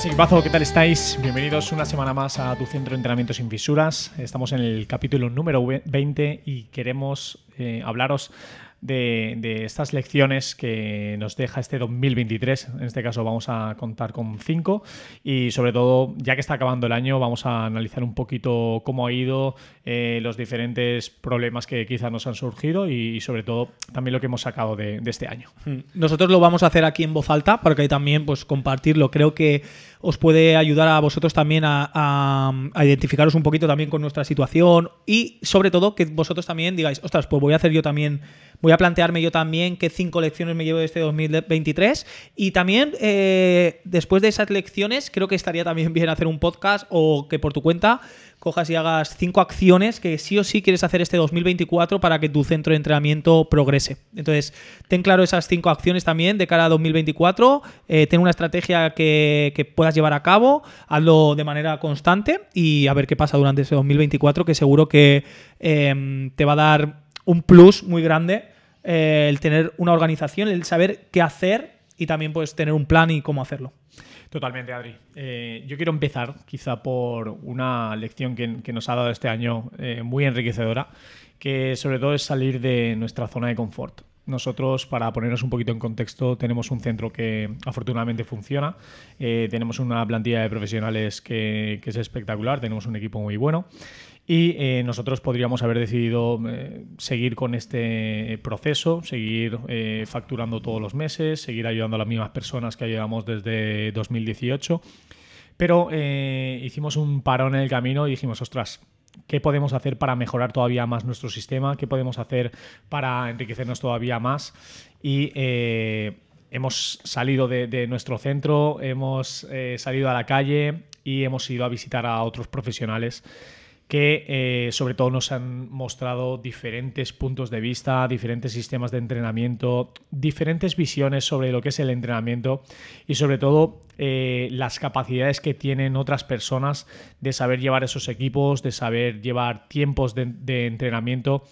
Buenas equipazo, ¿qué tal estáis? Bienvenidos una semana más a tu centro de entrenamiento sin fisuras. Estamos en el capítulo número 20 y queremos eh, hablaros de, estas lecciones que nos deja este 2023. En este caso vamos a contar con cinco y sobre todo, ya que está acabando el año, vamos a analizar un poquito cómo ha ido, eh, los diferentes problemas que quizás nos han surgido y, sobre todo también lo que hemos sacado de, de este año. Nosotros lo vamos a hacer aquí en voz alta para que también pues compartirlo. Creo que os puede ayudar a vosotros también a, a- identificaros un poquito también con nuestra situación y sobre todo que vosotros también digáis, ostras, pues voy a hacer yo también, voy a plantearme yo también qué cinco lecciones me llevo de este 2023 y también eh, después de esas lecciones creo que estaría también bien hacer un podcast o que por tu cuenta cojas y hagas cinco acciones que sí o sí quieres hacer este 2024 para que tu centro de entrenamiento progrese. Entonces, ten claro esas cinco acciones también de cara a 2024, eh, ten una estrategia que, que puedas llevar a cabo, hazlo de manera constante y a ver qué pasa durante ese 2024, que seguro que eh, te va a dar un plus muy grande eh, el tener una organización, el saber qué hacer y también pues tener un plan y cómo hacerlo. Totalmente, Adri. Eh, yo quiero empezar quizá por una lección que, nos ha dado este año eh, muy enriquecedora, que sobre todo es salir de nuestra zona de confort. Nosotros, para ponernos un poquito en contexto, tenemos un centro que afortunadamente funciona, eh, tenemos una plantilla de profesionales que, es espectacular, tenemos un equipo muy bueno y eh, nosotros podríamos haber decidido eh, seguir con este proceso, seguir facturando todos los meses, seguir ayudando a las mismas personas que ayudamos desde 2018. Pero hicimos un parón en el camino y dijimos, ostras, ¿qué podemos hacer para mejorar todavía más nuestro sistema? ¿Qué podemos hacer para enriquecernos todavía más? Y eh, hemos salido de, nuestro centro, hemos eh, salido a la calle y hemos ido a visitar a otros profesionales que eh, sobre todo nos han mostrado diferentes puntos de vista, diferentes sistemas de entrenamiento, diferentes visiones sobre lo que es el entrenamiento y sobre todo eh, las capacidades que tienen otras personas de saber llevar esos equipos, de saber llevar tiempos de, de entrenamiento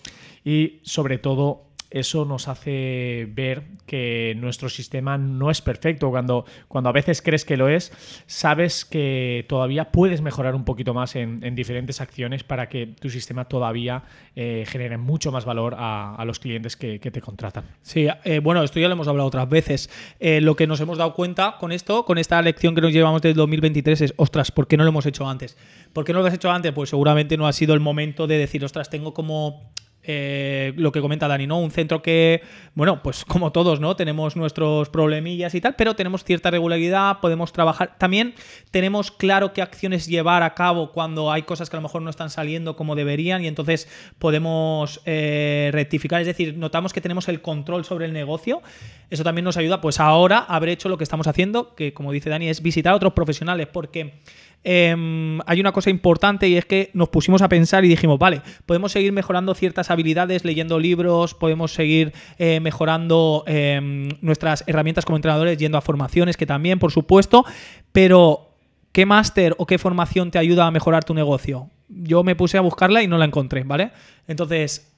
y sobre todo eso nos hace ver que nuestro sistema no es perfecto. Cuando, cuando a veces crees que lo es, sabes que todavía puedes mejorar un poquito más en, en diferentes acciones para que tu sistema todavía eh, genere mucho más valor a, los clientes que, te contratan. Sí, eh, bueno, esto ya lo hemos hablado otras veces. Eh, lo que nos hemos dado cuenta con esto, con esta lección que nos llevamos desde 2023 es, ostras, ¿por qué no lo hemos hecho antes? ¿Por qué no lo has hecho antes? Pues seguramente no ha sido el momento de decir, ostras, tengo como eh, lo que comenta Dani, ¿no? Un centro que, bueno, pues como todos, ¿no? Tenemos nuestros problemillas y tal, pero tenemos cierta regularidad, podemos trabajar. También tenemos claro qué acciones llevar a cabo cuando hay cosas que a lo mejor no están saliendo como deberían y entonces podemos eh, rectificar. Es decir, notamos que tenemos el control sobre el negocio. Eso también nos ayuda, pues ahora, haber hecho lo que estamos haciendo, que como dice Dani, es visitar a otros profesionales, porque eh, hay una cosa importante y es que nos pusimos a pensar y dijimos, vale, podemos seguir mejorando ciertas habilidades leyendo libros, podemos seguir eh, mejorando eh, nuestras herramientas como entrenadores yendo a formaciones, que también, por supuesto, pero ¿qué máster o qué formación te ayuda a mejorar tu negocio? Yo me puse a buscarla y no la encontré, ¿vale? Entonces,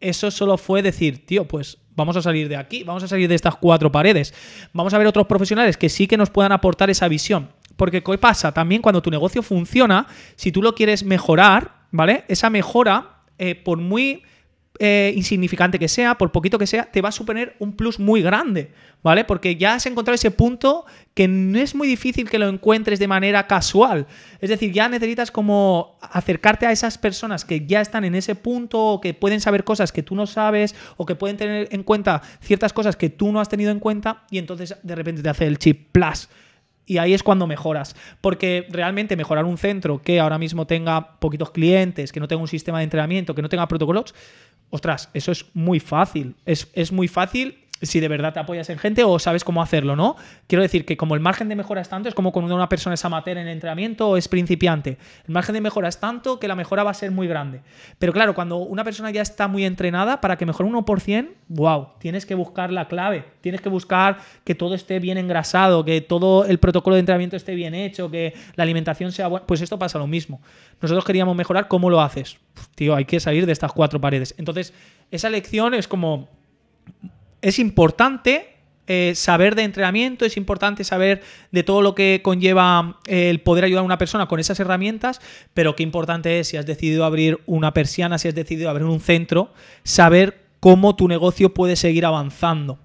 eso solo fue decir, tío, pues vamos a salir de aquí, vamos a salir de estas cuatro paredes, vamos a ver otros profesionales que sí que nos puedan aportar esa visión. Porque ¿qué pasa? También cuando tu negocio funciona, si tú lo quieres mejorar, ¿vale? Esa mejora, eh, por muy eh, insignificante que sea, por poquito que sea, te va a suponer un plus muy grande, ¿vale? Porque ya has encontrado ese punto que no es muy difícil que lo encuentres de manera casual. Es decir, ya necesitas como acercarte a esas personas que ya están en ese punto o que pueden saber cosas que tú no sabes o que pueden tener en cuenta ciertas cosas que tú no has tenido en cuenta y entonces de repente te hace el chip plus Y ahí es cuando mejoras. Porque realmente mejorar un centro que ahora mismo tenga poquitos clientes, que no tenga un sistema de entrenamiento, que no tenga protocolos, ostras, eso es muy fácil. Es, es muy fácil si de verdad te apoyas en gente o sabes cómo hacerlo, ¿no? Quiero decir que como el margen de mejora es tanto, es como cuando una persona es amateur en entrenamiento o es principiante. El margen de mejora es tanto que la mejora va a ser muy grande. Pero claro, cuando una persona ya está muy entrenada, para que mejore un 1%, wow, tienes que buscar la clave. Tienes que buscar que todo esté bien engrasado, que todo el protocolo de entrenamiento esté bien hecho, que la alimentación sea buena. Pues esto pasa lo mismo. Nosotros queríamos mejorar, ¿cómo lo haces? tío, hay que salir de estas cuatro paredes. Entonces, esa lección es como es importante eh, saber de entrenamiento, es importante saber de todo lo que conlleva eh, el poder ayudar a una persona con esas herramientas, pero qué importante es si has decidido abrir una persiana, si has decidido abrir un centro, saber cómo tu negocio puede seguir avanzando.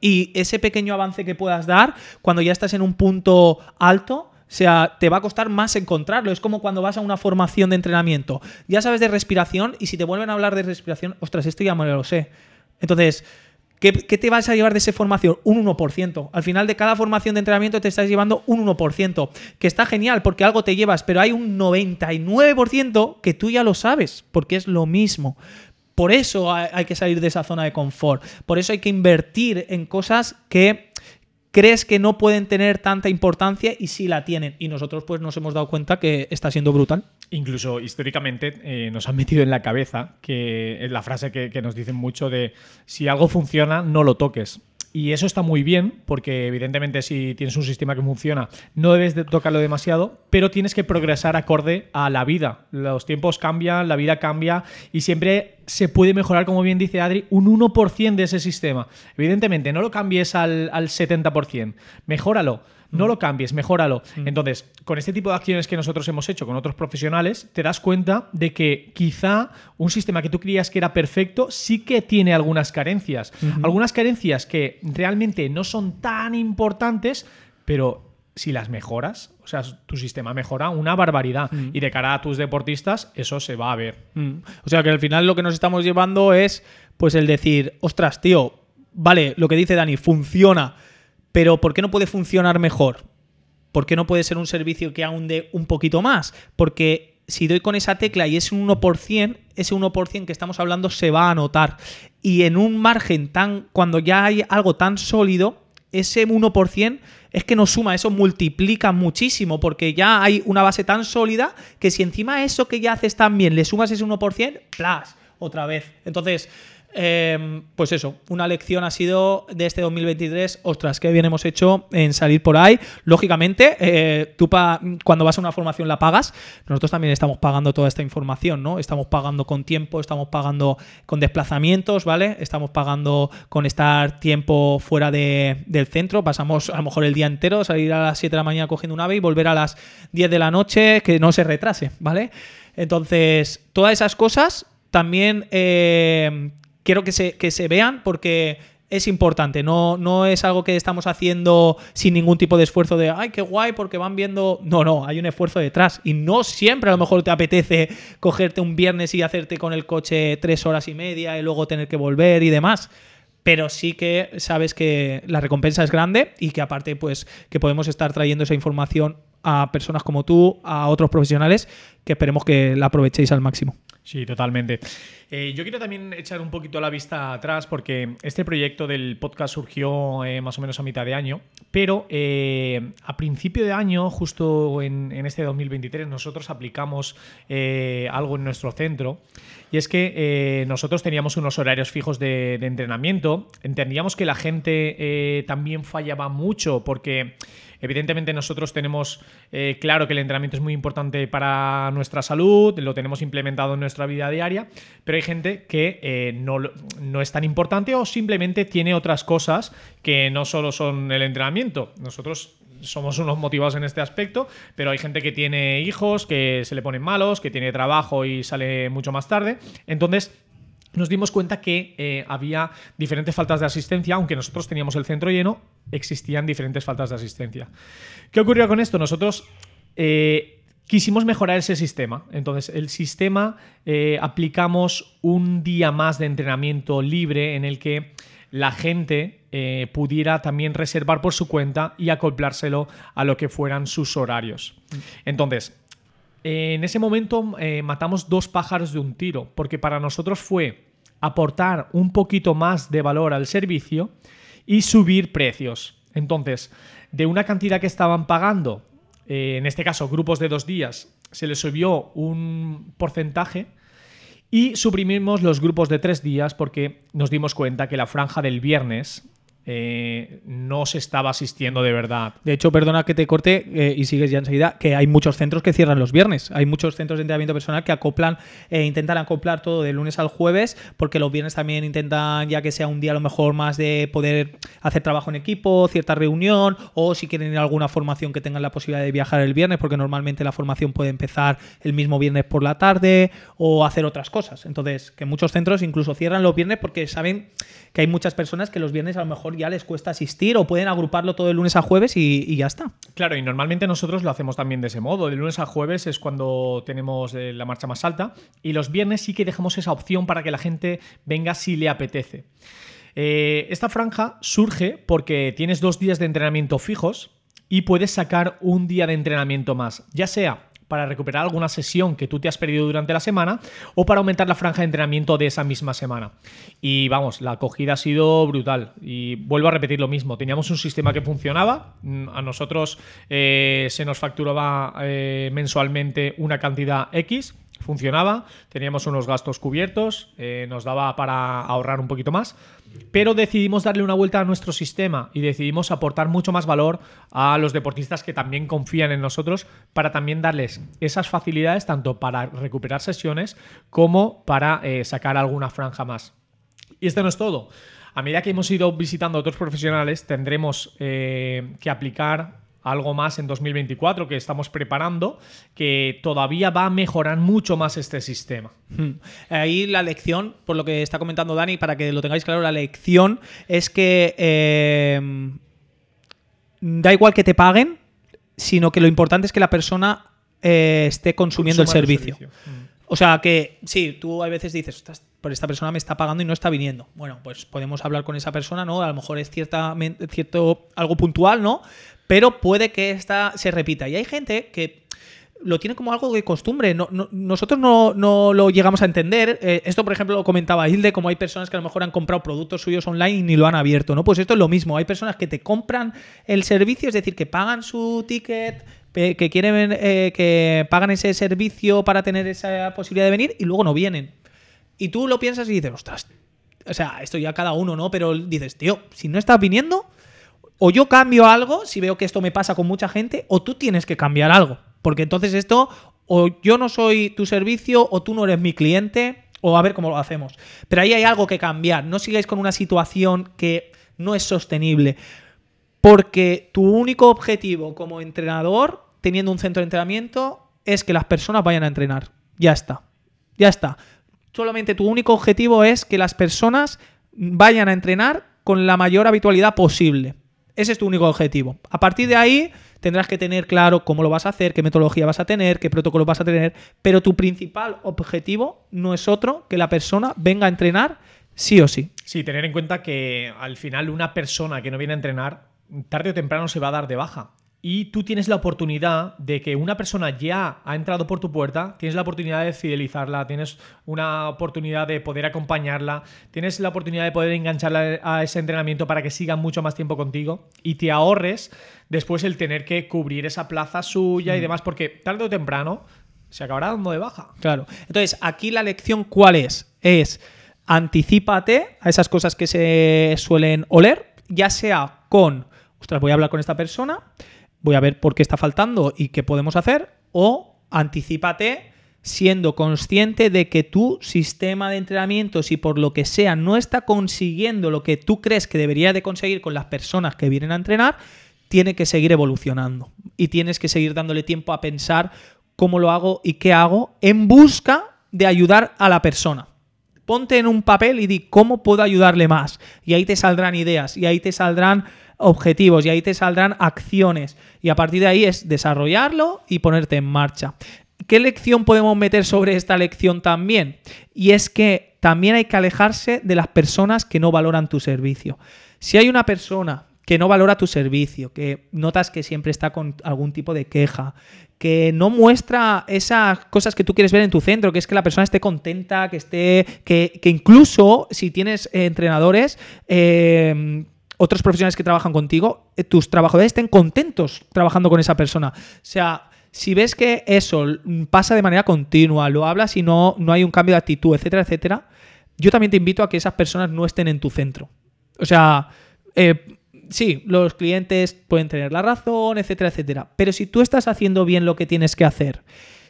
Y ese pequeño avance que puedas dar, cuando ya estás en un punto alto, o sea, te va a costar más encontrarlo. Es como cuando vas a una formación de entrenamiento. Ya sabes de respiración y si te vuelven a hablar de respiración, ostras, esto ya me lo sé. Entonces, ¿Qué, te vas a llevar de esa formación? Un 1%. Al final de cada formación de entrenamiento te estás llevando un 1%, que está genial porque algo te llevas, pero hay un 99% que tú ya lo sabes, porque es lo mismo. Por eso hay que salir de esa zona de confort. Por eso hay que invertir en cosas que crees que no pueden tener tanta importancia y sí la tienen. Y nosotros pues nos hemos dado cuenta que está siendo brutal. Incluso históricamente eh, nos han metido en la cabeza que es la frase que, que nos dicen mucho de si algo funciona, no lo toques. Y eso está muy bien, porque evidentemente si tienes un sistema que funciona, no debes de tocarlo demasiado, pero tienes que progresar acorde a la vida. Los tiempos cambian, la vida cambia y siempre se puede mejorar, como bien dice Adri, un 1% de ese sistema. Evidentemente, no lo cambies al, al 70%, mejóralo no lo cambies, mejóralo. Entonces, con este tipo de acciones que nosotros hemos hecho con otros profesionales, te das cuenta de que quizá un sistema que tú creías que era perfecto sí que tiene algunas carencias. Algunas carencias que realmente no son tan importantes, pero si las mejoras, o sea, tu sistema mejora una barbaridad. Y de cara a tus deportistas, eso se va a ver. O sea, que al final lo que nos estamos llevando es, pues, el decir, ostras, tío, vale, lo que dice Dani, funciona pero ¿por qué no puede funcionar mejor? ¿Por qué no puede ser un servicio que aún un poquito más? Porque si doy con esa tecla y es un 1%, ese 1% que estamos hablando se va a notar. Y en un margen tan, cuando ya hay algo tan sólido, ese 1% es que nos suma, eso multiplica muchísimo, porque ya hay una base tan sólida que si encima eso que ya haces tan bien le sumas ese 1%, ¡plas! Otra vez. Entonces, Em, pues eso, una lección ha sido de este 2023, ostras, qué bien hemos hecho en salir por ahí. Lógicamente, eh, tú cuando vas a una formación la pagas, nosotros también estamos pagando toda esta información, ¿no? Estamos pagando con tiempo, estamos pagando con desplazamientos, ¿vale? Estamos pagando con estar tiempo fuera del centro, pasamos a lo mejor el día entero, salir a las 7 de la mañana cogiendo un ave y volver a las 10 de la noche, que no se retrase, ¿vale? Entonces, todas esas cosas también eh, quiero que se, que se vean porque es importante, no, no es algo que estamos haciendo sin ningún tipo de esfuerzo de, ay, qué guay, porque van viendo... No, no, hay un esfuerzo detrás y no siempre a lo mejor te apetece cogerte un viernes y hacerte con el coche tres horas y media y luego tener que volver y demás. Pero sí que sabes que la recompensa es grande y que aparte, pues, que podemos estar trayendo esa información a personas como tú, a otros profesionales, que esperemos que la aprovechéis al máximo. Sí, totalmente. Eh, yo quiero también echar un poquito la vista atrás porque este proyecto del podcast surgió eh, más o menos a mitad de año, pero eh, a principio de año, justo en, este 2023, nosotros aplicamos algo en nuestro centro y es que nosotros teníamos unos horarios fijos de entrenamiento, entendíamos que la gente también fallaba mucho porque... Evidentemente nosotros tenemos eh, claro que el entrenamiento es muy importante para nuestra salud, lo tenemos implementado en nuestra vida diaria, pero hay gente que eh, no, no es tan importante o simplemente tiene otras cosas que no solo son el entrenamiento. Nosotros somos unos motivados en este aspecto, pero hay gente que tiene hijos, que se le ponen malos, que tiene trabajo y sale mucho más tarde. Entonces, nos dimos cuenta que eh, había diferentes faltas de asistencia, aunque nosotros teníamos el centro lleno, existían diferentes faltas de asistencia. ¿Qué ocurrió con esto? Nosotros eh, quisimos mejorar ese sistema. Entonces, el sistema eh, aplicamos un día más de entrenamiento libre en el que la gente pudiera también reservar por su cuenta y acoplárselo a lo que fueran sus horarios. Entonces, en ese momento matamos dos pájaros de un tiro, porque para nosotros fue aportar un poquito más de valor al servicio y subir precios. Entonces, de una cantidad que estaban pagando, eh, en este caso grupos de dos días, se les subió un porcentaje y suprimimos los grupos de tres días porque nos dimos cuenta que la franja del viernes eh, no se estaba asistiendo de verdad. De hecho, perdona que te corte eh, y sigues ya enseguida, que hay muchos centros que cierran los viernes. Hay muchos centros de entrenamiento personal que acoplan, e intentan acoplar todo de lunes al jueves, porque los viernes también intentan, ya que sea un día a lo mejor más de poder hacer trabajo en equipo, cierta reunión, o si quieren ir a alguna formación que tengan la posibilidad de viajar el viernes, porque normalmente la formación puede empezar el mismo viernes por la tarde, o hacer otras cosas. Entonces, que muchos centros incluso cierran los viernes porque saben que hay muchas personas que los viernes a lo mejor ya les cuesta asistir o pueden agruparlo todo el lunes a jueves y, ya está. Claro, y normalmente nosotros lo hacemos también de ese modo. De lunes a jueves es cuando tenemos eh, la marcha más alta y los viernes sí que dejamos esa opción para que la gente venga si le apetece. Eh, esta franja surge porque tienes dos días de entrenamiento fijos y puedes sacar un día de entrenamiento más, ya sea para recuperar alguna sesión que tú te has perdido durante la semana o para aumentar la franja de entrenamiento de esa misma semana. Y vamos, la acogida ha sido brutal. Y vuelvo a repetir lo mismo, teníamos un sistema que funcionaba, mm, a nosotros eh, se nos facturaba eh, mensualmente una cantidad X, funcionaba, teníamos unos gastos cubiertos, eh, nos daba para ahorrar un poquito más pero decidimos darle una vuelta a nuestro sistema y decidimos aportar mucho más valor a los deportistas que también confían en nosotros para también darles esas facilidades tanto para recuperar sesiones como para eh, sacar alguna franja más. Y esto no es todo. A medida que hemos ido visitando otros profesionales, tendremos eh, que aplicar algo más en 2024 que estamos preparando, que todavía va a mejorar mucho más este sistema. Hmm. Ahí la lección, por lo que está comentando Dani, para que lo tengáis claro, la lección es que eh, da igual que te paguen, sino que lo importante es que la persona eh, esté consumiendo el servicio. Hmm. O sea que sí, tú a veces dices, por esta persona me está pagando y no está viniendo. Bueno, pues podemos hablar con esa persona, ¿no? A lo mejor es ciertamente, cierto algo puntual, ¿no? Pero puede que esta se repita. Y hay gente que lo tiene como algo de costumbre. nosotros no, lo llegamos a entender. Eh, esto, por ejemplo, lo comentaba Hilde, como hay personas que a lo mejor han comprado productos suyos online y ni lo han abierto, ¿no? Pues esto es lo mismo. Hay personas que te compran el servicio, es decir, que pagan su ticket, que quieren eh, que pagan ese servicio para tener esa posibilidad de venir y luego no vienen. Y tú lo piensas y dices, ostras, o sea, esto ya cada uno, ¿no? Pero dices, tío, si no estás viniendo, o yo cambio algo, si veo que esto me pasa con mucha gente, o tú tienes que cambiar algo. Porque entonces esto, o yo no soy tu servicio, o tú no eres mi cliente, o a ver cómo lo hacemos. Pero ahí hay algo que cambiar. No sigáis con una situación que no es sostenible. Porque tu único objetivo como entrenador, teniendo un centro de entrenamiento, es que las personas vayan a entrenar. Ya está. Ya está. Solamente tu único objetivo es que las personas vayan a entrenar con la mayor habitualidad posible. Ese es tu único objetivo. A partir de ahí tendrás que tener claro cómo lo vas a hacer, qué metodología vas a tener, qué protocolo vas a tener, pero tu principal objetivo no es otro que la persona venga a entrenar sí o sí. Sí, tener en cuenta que al final una persona que no viene a entrenar tarde o temprano se va a dar de baja y tú tienes la oportunidad de que una persona ya ha entrado por tu puerta, tienes la oportunidad de fidelizarla, tienes una oportunidad de poder acompañarla, tienes la oportunidad de poder engancharla a ese entrenamiento para que siga mucho más tiempo contigo y te ahorres después el tener que cubrir esa plaza suya y mm. demás, porque tarde o temprano se acabará dando de baja. Claro. Entonces, aquí la lección, ¿cuál es? Es anticípate a esas cosas que se suelen oler, ya sea con, ostras, voy a hablar con esta persona voy a ver por qué está faltando y qué podemos hacer, o anticipate siendo consciente de que tu sistema de entrenamiento, si por lo que sea no está consiguiendo lo que tú crees que debería de conseguir con las personas que vienen a entrenar, tiene que seguir evolucionando y tienes que seguir dándole tiempo a pensar cómo lo hago y qué hago en busca de ayudar a la persona. Ponte en un papel y di cómo puedo ayudarle más. Y ahí te saldrán ideas y ahí te saldrán objetivos y ahí te saldrán acciones. Y a partir de ahí es desarrollarlo y ponerte en marcha. ¿Qué lección podemos meter sobre esta lección también? Y es que también hay que alejarse de las personas que no valoran tu servicio. Si hay una persona que no valora tu servicio, que notas que siempre está con algún tipo de queja, que no muestra esas cosas que tú quieres ver en tu centro, que es que la persona esté contenta, que esté, que, incluso si tienes eh, entrenadores, eh, otros profesionales que trabajan contigo, eh, tus trabajadores estén contentos trabajando con esa persona. O sea, si ves que eso pasa de manera continua, lo hablas y no, no hay un cambio de actitud, etcétera, etcétera, yo también te invito a que esas personas no estén en tu centro. O sea, sí, los clientes pueden tener la razón, etcétera, etcétera. Pero si tú estás haciendo bien lo que tienes que hacer,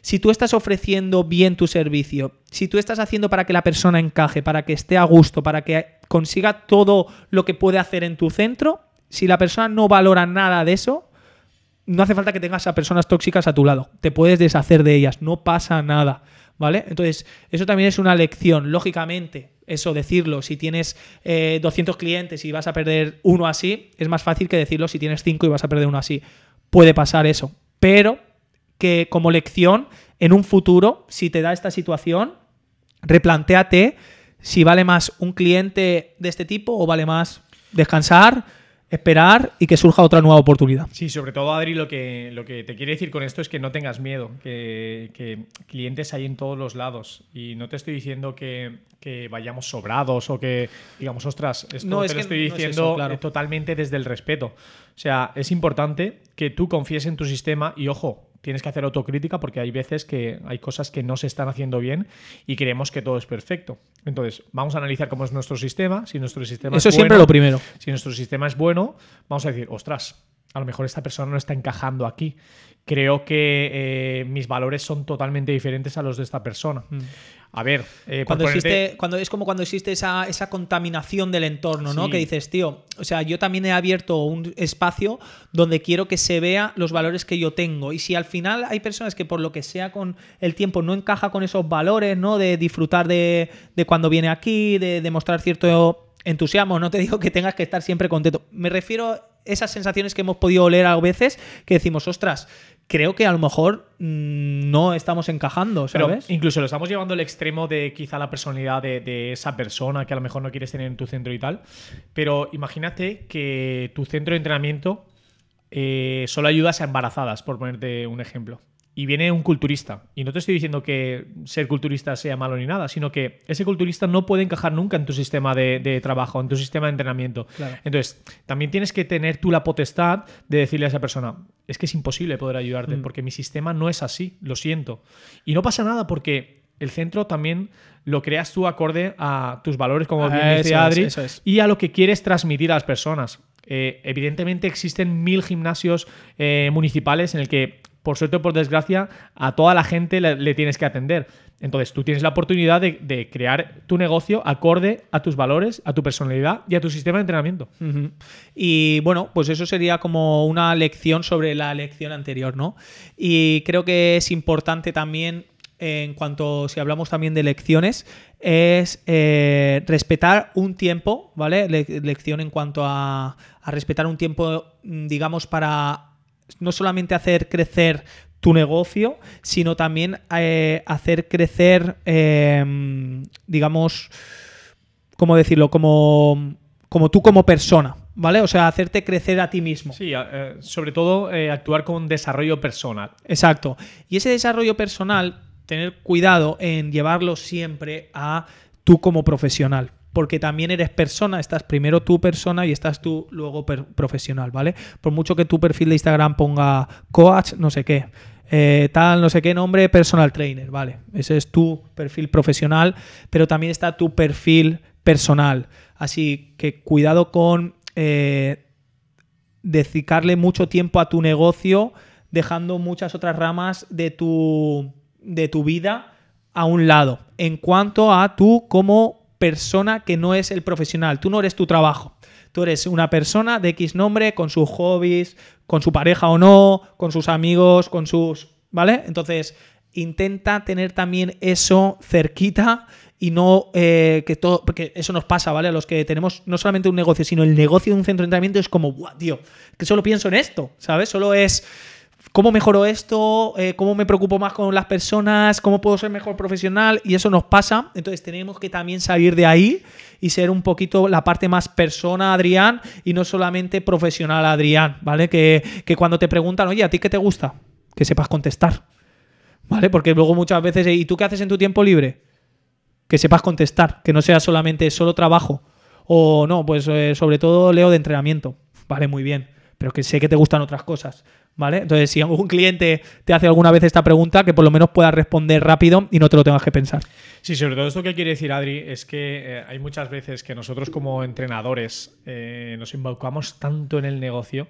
si tú estás ofreciendo bien tu servicio, si tú estás haciendo para que la persona encaje, para que esté a gusto, para que consiga todo lo que puede hacer en tu centro, si la persona no valora nada de eso, no hace falta que tengas a personas tóxicas a tu lado. Te puedes deshacer de ellas, no pasa nada. ¿Vale? Entonces, eso también es una lección. Lógicamente, eso decirlo, si tienes 200 eh, clientes y vas a perder uno así, es más fácil que decirlo si tienes 5 y vas a perder uno así. Puede pasar eso. Pero que como lección, en un futuro, si te da esta situación, replantéate si vale más un cliente de este tipo o vale más descansar, esperar y que surja otra nueva oportunidad. Sí, sobre todo, Adri, lo que, lo que te quiere decir con esto es que no tengas miedo, que, clientes hay en todos los lados. Y no te estoy diciendo que, vayamos sobrados o que digamos, ostras, esto no, te lo estoy diciendo totalmente desde el respeto. O sea, es importante que tú confíes en tu sistema y, ojo, tienes que hacer autocrítica porque hay veces que hay cosas que no se están haciendo bien y creemos que todo es perfecto. Entonces, vamos a analizar cómo es nuestro sistema. Si nuestro sistema Eso es siempre lo primero. Si nuestro sistema es bueno, vamos a decir, ostras, a lo mejor esta persona no está encajando aquí creo que eh, mis valores son totalmente diferentes a los de esta persona. Mm. A ver, eh, cuando existe, cuando es como cuando existe esa, contaminación del entorno, ¿no? Que dices, tío, o sea, yo también he abierto un espacio donde quiero que se vea los valores que yo tengo. Y si al final hay personas que por lo que sea con el tiempo no encaja con esos valores, ¿no? De disfrutar de, cuando viene aquí, de demostrar cierto entusiasmo, no te digo que tengas que estar siempre contento. Me refiero esas sensaciones que hemos podido oler a veces que decimos, ostras, creo que a lo mejor mm, no estamos encajando, ¿sabes? Pero incluso lo estamos llevando al extremo de quizá la personalidad de, esa persona que a lo mejor no quieres tener en tu centro y tal. Pero imagínate que tu centro de entrenamiento eh, solo ayudas a embarazadas, por ponerte un ejemplo y viene un culturista. Y no te estoy diciendo que ser culturista sea malo ni nada, sino que ese culturista no puede encajar nunca en tu sistema de, trabajo, en tu sistema de entrenamiento. Entonces, también tienes que tener tú la potestad de decirle a esa persona, es que es imposible poder ayudarte, mm. porque mi sistema no es así, lo siento. Y no pasa nada porque el centro también lo creas tú acorde a tus valores, como bien dice Adri, y a lo que quieres transmitir a las personas. Eh, evidentemente existen mil gimnasios eh, municipales en el que por suerte o por desgracia, a toda la gente le, tienes que atender. Entonces, tú tienes la oportunidad de, crear tu negocio acorde a tus valores, a tu personalidad y a tu sistema de entrenamiento. Y bueno, pues eso sería como una lección sobre la lección anterior, ¿no? Y creo que es importante también en cuanto, si hablamos también de lecciones, es eh, respetar un tiempo, ¿vale? lección en cuanto a, a, respetar un tiempo, digamos, para no solamente hacer crecer tu negocio, sino también eh, hacer crecer, em, digamos, ¿cómo decirlo? Como, como tú como persona, ¿vale? O sea, hacerte crecer a ti mismo. Sí, eh, sobre todo eh, actuar con desarrollo personal. Exacto. Y ese desarrollo personal, tener cuidado en llevarlo siempre a tú como profesional porque también eres persona, estás primero tú persona y estás tú luego profesional, ¿vale? Por mucho que tu perfil de Instagram ponga coach, no sé qué, eh, tal, no sé qué nombre, personal trainer, ¿vale? Ese es tu perfil profesional, pero también está tu perfil personal. Así que cuidado con eh, dedicarle mucho tiempo a tu negocio, dejando muchas otras ramas de tu, de tu vida a un lado. En cuanto a tú como persona que no es el profesional. Tú no eres tu trabajo. Tú eres una persona de X nombre, con sus hobbies, con su pareja o no, con sus amigos, con sus... ¿Vale? Entonces, intenta tener también eso cerquita y no eh, que todo, porque eso nos pasa, ¿vale? A los que tenemos no solamente un negocio, sino el negocio de un centro de entrenamiento es como, guau, tío, que solo pienso en esto, ¿sabes? Solo es ¿cómo mejoro esto? Eh, ¿Cómo me preocupo más con las personas? ¿Cómo puedo ser mejor profesional? Y eso nos pasa. Entonces tenemos que también salir de ahí y ser un poquito la parte más persona Adrián y no solamente profesional Adrián, ¿vale? Que, que cuando te preguntan, oye, ¿a ti qué te gusta? Que sepas contestar, ¿vale? Porque luego muchas veces, ¿y tú qué haces en tu tiempo libre? Que sepas contestar, que no sea solamente solo trabajo. O no, pues eh, sobre todo leo de entrenamiento. Vale, muy bien. Pero que sé que te gustan otras cosas. ¿Vale? Entonces, si algún cliente te hace alguna vez esta pregunta, que por lo menos puedas responder rápido y no te lo tengas que pensar. Sí, sobre todo esto que quiere decir Adri es que eh, hay muchas veces que nosotros como entrenadores eh, nos involucramos tanto en el negocio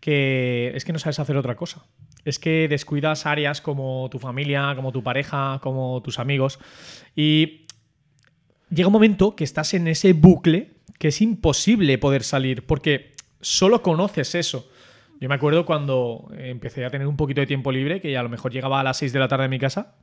que es que no sabes hacer otra cosa. Es que descuidas áreas como tu familia, como tu pareja, como tus amigos y llega un momento que estás en ese bucle que es imposible poder salir porque solo conoces eso. Yo me acuerdo cuando empecé a tener un poquito de tiempo libre, que a lo mejor llegaba a las 6 de la tarde a mi casa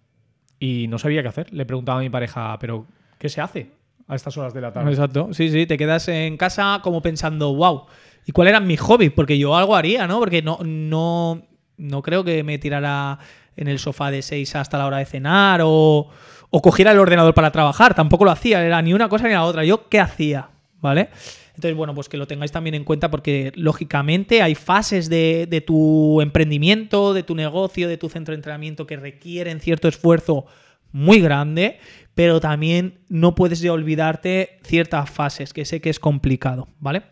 y no sabía qué hacer. Le preguntaba a mi pareja, ¿pero qué se hace a estas horas de la tarde? Exacto, sí, sí, te quedas en casa como pensando, wow, ¿y cuál eran mis hobbies? Porque yo algo haría, ¿no? Porque no, no, no creo que me tirara en el sofá de 6 hasta la hora de cenar o, o cogiera el ordenador para trabajar. Tampoco lo hacía, era ni una cosa ni la otra. ¿Yo qué hacía? ¿Vale? Entonces, bueno, pues que lo tengáis también en cuenta porque lógicamente hay fases de, tu emprendimiento, de tu negocio, de tu centro de entrenamiento que requieren cierto esfuerzo muy grande, pero también no puedes olvidarte ciertas fases, que sé que es complicado, ¿vale?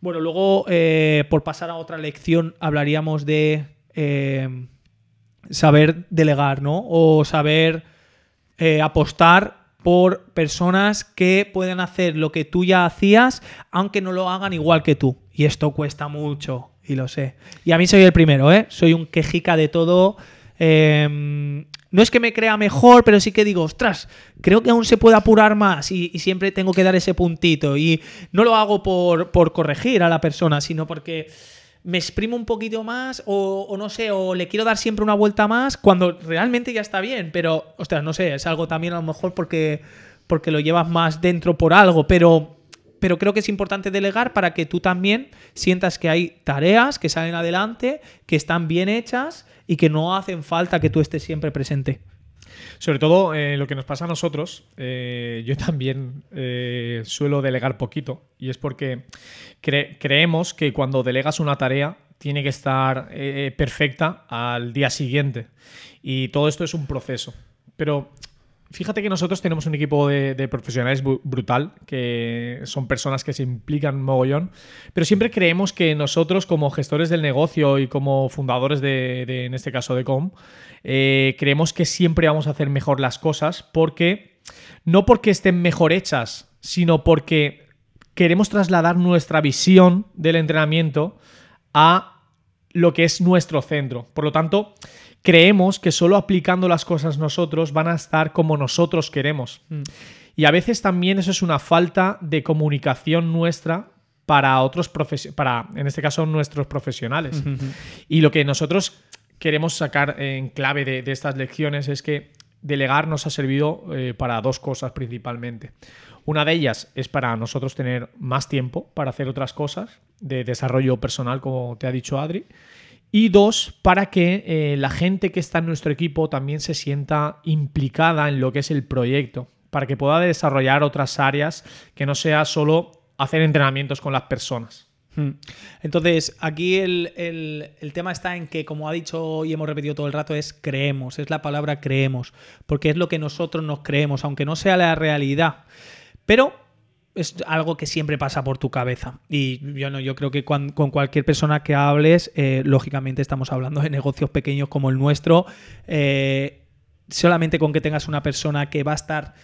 Bueno, luego, eh, por pasar a otra lección, hablaríamos de eh, saber delegar, ¿no? O saber eh, apostar por personas que pueden hacer lo que tú ya hacías, aunque no lo hagan igual que tú. Y esto cuesta mucho, y lo sé. Y a mí soy el primero, ¿eh? Soy un quejica de todo. Em, no es que me crea mejor, pero sí que digo, ostras, creo que aún se puede apurar más y, y siempre tengo que dar ese puntito. Y no lo hago por, por corregir a la persona, sino porque me exprimo un poquito más o, no sé, o le quiero dar siempre una vuelta más cuando realmente ya está bien, pero, ostras, no sé, es algo también a lo mejor porque, porque lo llevas más dentro por algo, pero, pero creo que es importante delegar para que tú también sientas que hay tareas que salen adelante, que están bien hechas y que no hacen falta que tú estés siempre presente. Sobre todo eh, lo que nos pasa a nosotros, eh, yo también eh, suelo delegar poquito y es porque creemos que cuando delegas una tarea tiene que estar perfecta al día siguiente y todo esto es un proceso. Pero Fíjate que nosotros tenemos un equipo de, profesionales brutal, que son personas que se implican mogollón, pero siempre creemos que nosotros como gestores del negocio y como fundadores de, en este caso de Com, eh, creemos que siempre vamos a hacer mejor las cosas porque, no porque estén mejor hechas, sino porque queremos trasladar nuestra visión del entrenamiento a lo que es nuestro centro. Por lo tanto, creemos que solo aplicando las cosas nosotros van a estar como nosotros queremos. Mm. Y a veces también eso es una falta de comunicación nuestra para otros para en este caso nuestros profesionales. Y lo que nosotros queremos sacar en clave de, estas lecciones es que delegar nos ha servido eh, para dos cosas principalmente. Una de ellas es para nosotros tener más tiempo para hacer otras cosas de desarrollo personal, como te ha dicho Adri. Y dos, para que eh, la gente que está en nuestro equipo también se sienta implicada en lo que es el proyecto, para que pueda desarrollar otras áreas que no sea solo hacer entrenamientos con las personas. Hmm. Entonces, aquí el, el, tema está en que, como ha dicho y hemos repetido todo el rato, es creemos, es la palabra creemos, porque es lo que nosotros nos creemos, aunque no sea la realidad. Pero es algo que siempre pasa por tu cabeza. Y yo no, yo creo que con, cualquier persona que hables, eh, lógicamente estamos hablando de negocios pequeños como el nuestro. Eh, solamente con que tengas una persona que va a estar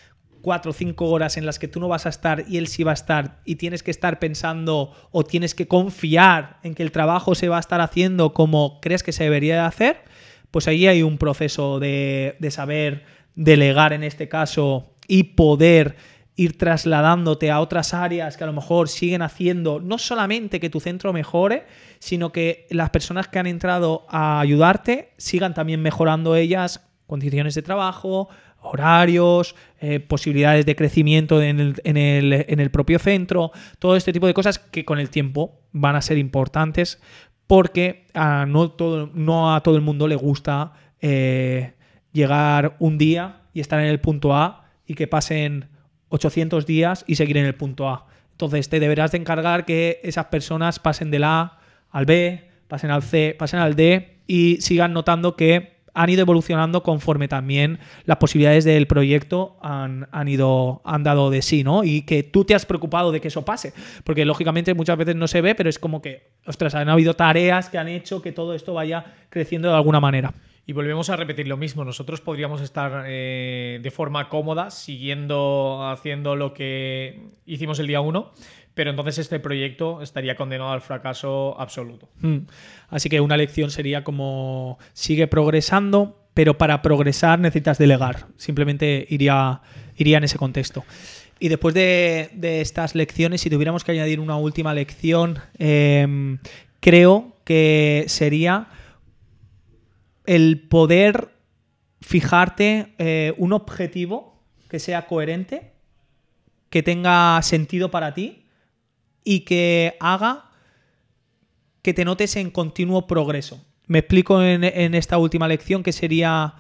cuatro o cinco horas en las que tú no vas a estar y él sí va a estar y tienes que estar pensando o tienes que confiar en que el trabajo se va a estar haciendo como crees que se debería de hacer, pues ahí hay un proceso de, de saber delegar en este caso y poder ir trasladándote a otras áreas que a lo mejor siguen haciendo no solamente que tu centro mejore, sino que las personas que han entrado a ayudarte sigan también mejorando ellas condiciones de trabajo, horarios, eh, posibilidades de crecimiento en el, propio centro, todo este tipo de cosas que con el tiempo van a ser importantes porque a no a todo el mundo le gusta eh, llegar un día y estar en el punto A y que pasen 800 días y seguir en el punto A. Entonces te deberás de encargar que esas personas pasen del A al B, pasen al C, pasen al D y sigan notando que han ido evolucionando conforme también las posibilidades del proyecto han, han, ido, han dado de sí, ¿no? Y que tú te has preocupado de que eso pase. Porque lógicamente muchas veces no se ve, pero es como que, ostras, han habido tareas que han hecho que todo esto vaya creciendo de alguna manera. Y volvemos a repetir lo mismo. Nosotros podríamos estar eh, de forma cómoda siguiendo haciendo lo que hicimos el día uno, pero entonces este proyecto estaría condenado al fracaso absoluto. Mm. Así que una lección sería como sigue progresando, pero para progresar necesitas delegar. Simplemente iría, iría en ese contexto. Y después de, estas lecciones, si tuviéramos que añadir una última lección, eh, creo que sería el poder fijarte eh, un objetivo que sea coherente, que tenga sentido para ti y que haga que te notes en continuo progreso. Me explico en, esta última lección que sería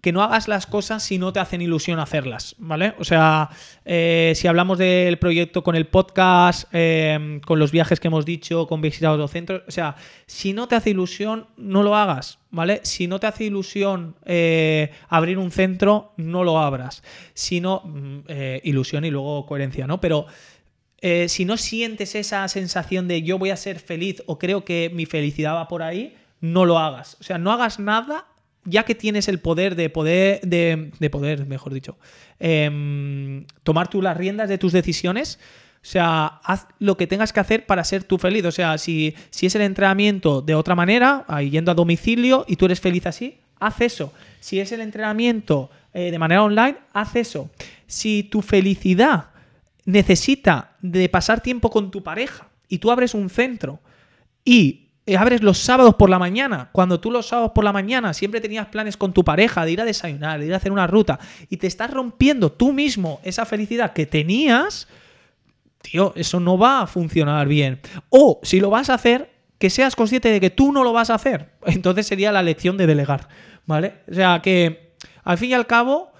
que no hagas las cosas si no te hacen ilusión hacerlas, ¿vale? O sea, eh, si hablamos del proyecto con el podcast, eh, con los viajes que hemos dicho, con visitar otros centros, o sea, si no te hace ilusión, no lo hagas, ¿vale? Si no te hace ilusión eh, abrir un centro, no lo abras. Si no, mm, ilusión y luego coherencia, ¿no? Pero si no sientes esa sensación de yo voy a ser feliz o creo que mi felicidad va por ahí, no lo hagas. O sea, no hagas nada ya que tienes el poder de poder, de, poder, mejor dicho, em, tomar tú las riendas de tus decisiones, o sea, haz lo que tengas que hacer para ser tú feliz. O sea, si, si es el entrenamiento de otra manera, yendo a domicilio y tú eres feliz así, haz eso. Si es el entrenamiento eh, de manera online, haz eso. Si tu felicidad necesita de pasar tiempo con tu pareja y tú abres un centro y eh, abres los sábados por la mañana, cuando tú los sábados por la mañana siempre tenías planes con tu pareja de ir a desayunar, de ir a hacer una ruta, y te estás rompiendo tú mismo esa felicidad que tenías, tío, eso no va a funcionar bien. O si lo vas a hacer, que seas consciente de que tú no lo vas a hacer. Entonces sería la lección de delegar, ¿vale? O sea que, al fin y al cabo,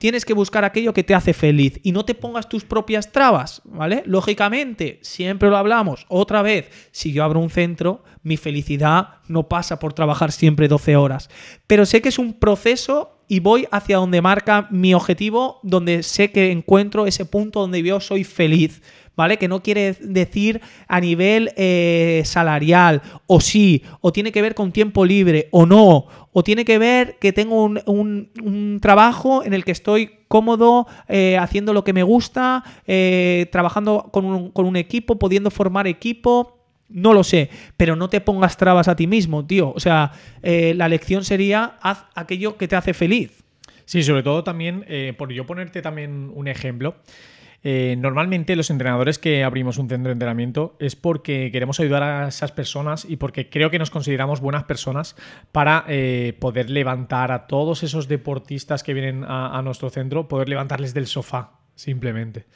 tienes que buscar aquello que te hace feliz y no te pongas tus propias trabas, ¿vale? Lógicamente, siempre lo hablamos, otra vez, si yo abro un centro, mi felicidad no pasa por trabajar siempre 12 horas, pero sé que es un proceso y voy hacia donde marca mi objetivo, donde sé que encuentro ese punto donde yo soy feliz. ¿Vale? Que no quiere decir a nivel eh, salarial, o sí, o tiene que ver con tiempo libre, o no, o tiene que ver que tengo un, trabajo en el que estoy cómodo, eh, haciendo lo que me gusta, eh, trabajando con un, con un equipo, pudiendo formar equipo. No lo sé, pero no te pongas trabas a ti mismo, tío. O sea, la lección sería haz aquello que te hace feliz. Sí, sobre todo también, por yo ponerte también un ejemplo, eh, normalmente los entrenadores que abrimos un centro de entrenamiento es porque queremos ayudar a esas personas y porque creo que nos consideramos buenas personas para eh, poder levantar a todos esos deportistas que vienen a, nuestro centro, poder levantarles del sofá, simplemente.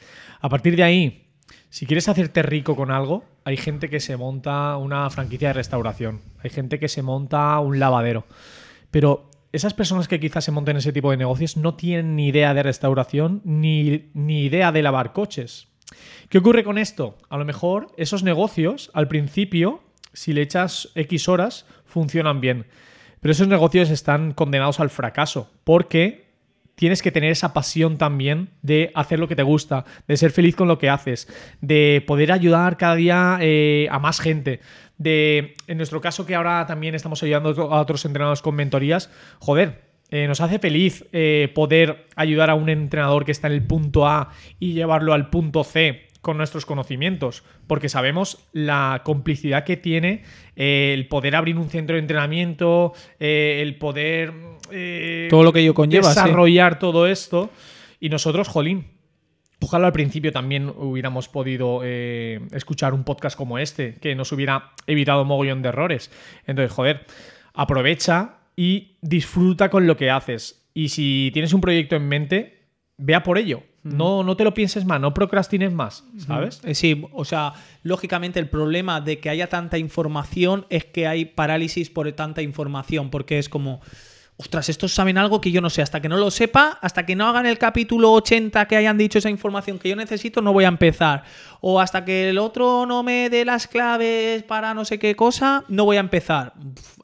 A partir de ahí, si quieres hacerte rico con algo, hay gente que se monta una franquicia de restauración, hay gente que se monta un lavadero. Pero esas personas que quizás se monten ese tipo de negocios no tienen ni idea de restauración ni, ni idea de lavar coches. ¿Qué ocurre con esto? A lo mejor esos negocios, al principio, si le echas X horas, funcionan bien. Pero esos negocios están condenados al fracaso porque tienes que tener esa pasión también de hacer lo que te gusta, de ser feliz con lo que haces, de poder ayudar cada día eh, a más gente de, en nuestro caso que ahora también estamos ayudando a otros entrenadores con mentorías, joder, eh, nos hace feliz eh, poder ayudar a un entrenador que está en el punto A y llevarlo al punto C con nuestros conocimientos, porque sabemos la complicidad que tiene eh, el poder abrir un centro de entrenamiento, el poder todo lo que ello conlleva, desarrollar todo esto. Y nosotros, jolín, Ojalá al principio también hubiéramos podido eh, escuchar un podcast como este, que nos hubiera evitado mogollón de errores. Entonces, joder, aprovecha y disfruta con lo que haces. Y si tienes un proyecto en mente, vea por ello. No, no te lo pienses más, no procrastines más, ¿sabes? Eh, Sí, o sea, lógicamente el problema de que haya tanta información es que hay parálisis por tanta información, porque es como, ostras, estos saben algo que yo no sé, hasta que no lo sepa, hasta que no hagan el capítulo 80 que hayan dicho esa información que yo necesito, no voy a empezar. O hasta que el otro no me dé las claves para no sé qué cosa, no voy a empezar.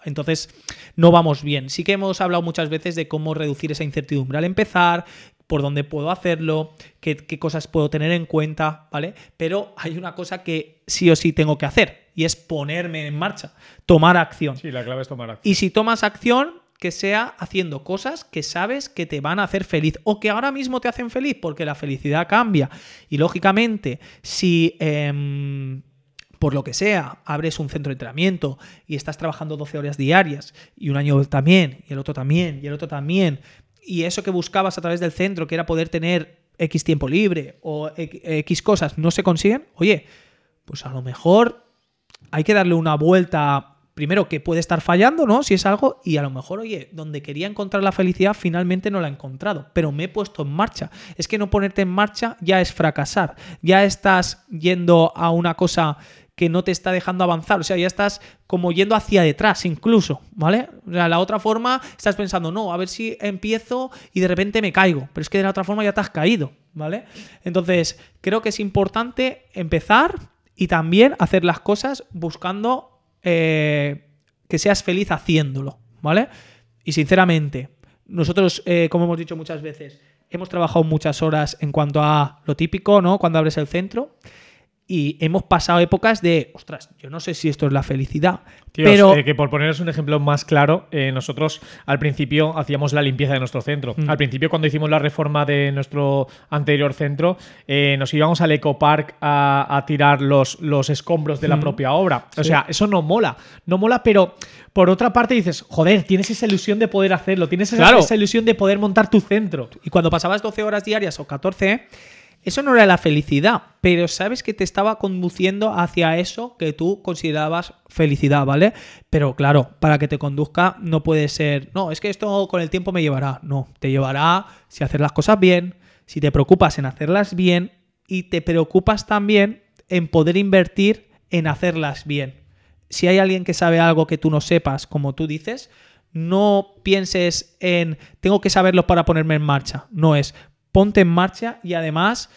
Entonces, no vamos bien. Sí que hemos hablado muchas veces de cómo reducir esa incertidumbre al empezar, por dónde puedo hacerlo, qué, qué cosas puedo tener en cuenta, ¿vale? Pero hay una cosa que sí o sí tengo que hacer y es ponerme en marcha, tomar acción. Sí, la clave es tomar acción. Y si tomas acción, que sea haciendo cosas que sabes que te van a hacer feliz o que ahora mismo te hacen feliz, porque la felicidad cambia. Y lógicamente, si em, por lo que sea abres un centro de entrenamiento y estás trabajando 12 horas diarias y un año también, y el otro también, y el otro también, y eso que buscabas a través del centro, que era poder tener X tiempo libre o X cosas, no se consiguen, oye, pues a lo mejor hay que darle una vuelta primero que puede estar fallando, ¿no? Si es algo, y a lo mejor, oye, donde quería encontrar la felicidad finalmente no la he encontrado, pero me he puesto en marcha. Es que no ponerte en marcha ya es fracasar, ya estás yendo a una cosa que no te está dejando avanzar, o sea, ya estás como yendo hacia detrás incluso, ¿vale? O sea, la otra forma estás pensando, no, a ver si empiezo y de repente me caigo, pero es que de la otra forma ya te has caído, ¿vale? Entonces, creo que es importante empezar y también hacer las cosas buscando eh, que seas feliz haciéndolo, ¿vale? Y sinceramente, nosotros, eh, como hemos dicho muchas veces, hemos trabajado muchas horas en cuanto a lo típico, ¿no? Cuando abres el centro. Y hemos pasado épocas de, ostras, yo no sé si esto es la felicidad. Tíos, pero eh, que por poneros un ejemplo más claro, eh, nosotros al principio hacíamos la limpieza de nuestro centro. Mm. Al principio, cuando hicimos la reforma de nuestro anterior centro, eh, nos íbamos al ecopark a, a tirar los, los escombros de la Mm. propia obra. O sea, eso no mola. No mola, pero por otra parte dices, joder, tienes esa ilusión de poder hacerlo, tienes esa, Claro. esa ilusión de poder montar tu centro. Y cuando pasabas 12 horas diarias o 14, eso no era la felicidad, pero sabes que te estaba conduciendo hacia eso que tú considerabas felicidad, ¿vale? Pero claro, para que te conduzca no puede ser, no, es que esto con el tiempo me llevará, no, te llevará si haces las cosas bien, si te preocupas en hacerlas bien y te preocupas también en poder invertir en hacerlas bien. Si hay alguien que sabe algo que tú no sepas, como tú dices, no pienses en tengo que saberlo para ponerme en marcha. No es ponte en marcha y además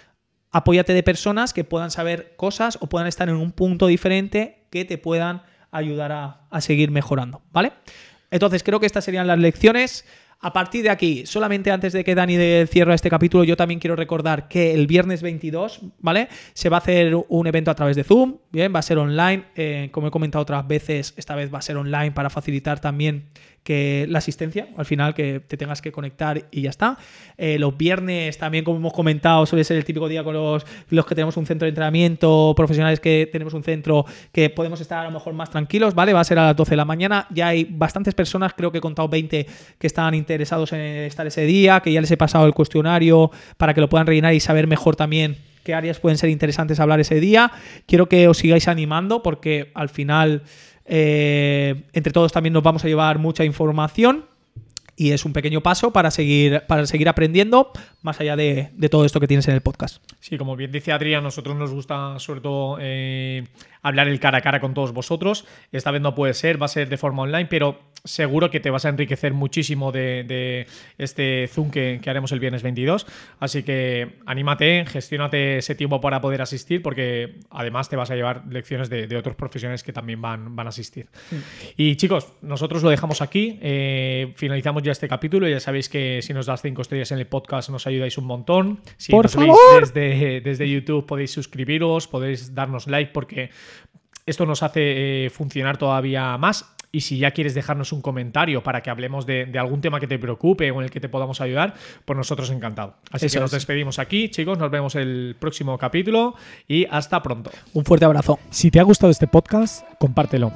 apóyate de personas que puedan saber cosas o puedan estar en un punto diferente que te puedan ayudar a, seguir mejorando, ¿vale? Entonces creo que estas serían las lecciones. A partir de aquí, solamente antes de que Dani cierre este capítulo, yo también quiero recordar que el viernes 22, ¿vale? Se va a hacer un evento a través de Zoom, ¿bien? Va a ser online, eh, como he comentado otras veces, esta vez va a ser online para facilitar también que la asistencia, al final que te tengas que conectar y ya está. Eh, los viernes también, como hemos comentado, suele ser el típico día con los, los que tenemos un centro de entrenamiento, profesionales que tenemos un centro que podemos estar a lo mejor más tranquilos, ¿vale? Va a ser a las 12 de la mañana. Ya hay bastantes personas, creo que he contado 20 que están interesados en estar ese día, que ya les he pasado el cuestionario para que lo puedan rellenar y saber mejor también qué áreas pueden ser interesantes hablar ese día. Quiero que os sigáis animando porque al final eh, entre todos también nos vamos a llevar mucha información y es un pequeño paso para seguir, para seguir aprendiendo más allá de, de todo esto que tienes en el podcast. Sí, como bien dice Adri, a nosotros nos gusta sobre todo eh, hablar el cara a cara con todos vosotros. Esta vez no puede ser, va a ser de forma online, pero seguro que te vas a enriquecer muchísimo de, de este Zoom que, que haremos el viernes 22. Así que anímate, gestiónate ese tiempo para poder asistir, porque además te vas a llevar lecciones de, de otros profesionales que también van, van a asistir. Y chicos, nosotros lo dejamos aquí. eh, finalizamos ya este capítulo. Ya sabéis que si nos das cinco estrellas en el podcast nos ayudáis un montón. Si Por nos veis favor. desde, desde YouTube podéis suscribiros, podéis darnos like porque esto nos hace eh, funcionar todavía más. Y si ya quieres dejarnos un comentario para que hablemos de, de algún tema que te preocupe o en el que te podamos ayudar, pues nosotros encantado. Así Eso que nos es. despedimos aquí, chicos. Nos vemos el próximo capítulo y hasta pronto. Un fuerte abrazo. Si te ha gustado este podcast, compártelo.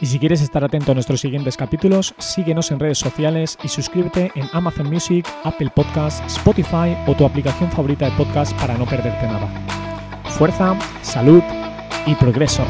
Y si quieres estar atento a nuestros siguientes capítulos, síguenos en redes sociales y suscríbete en Amazon Music, Apple Podcasts, Spotify o tu aplicación favorita de podcast para no perderte nada. Fuerza, salud y progreso.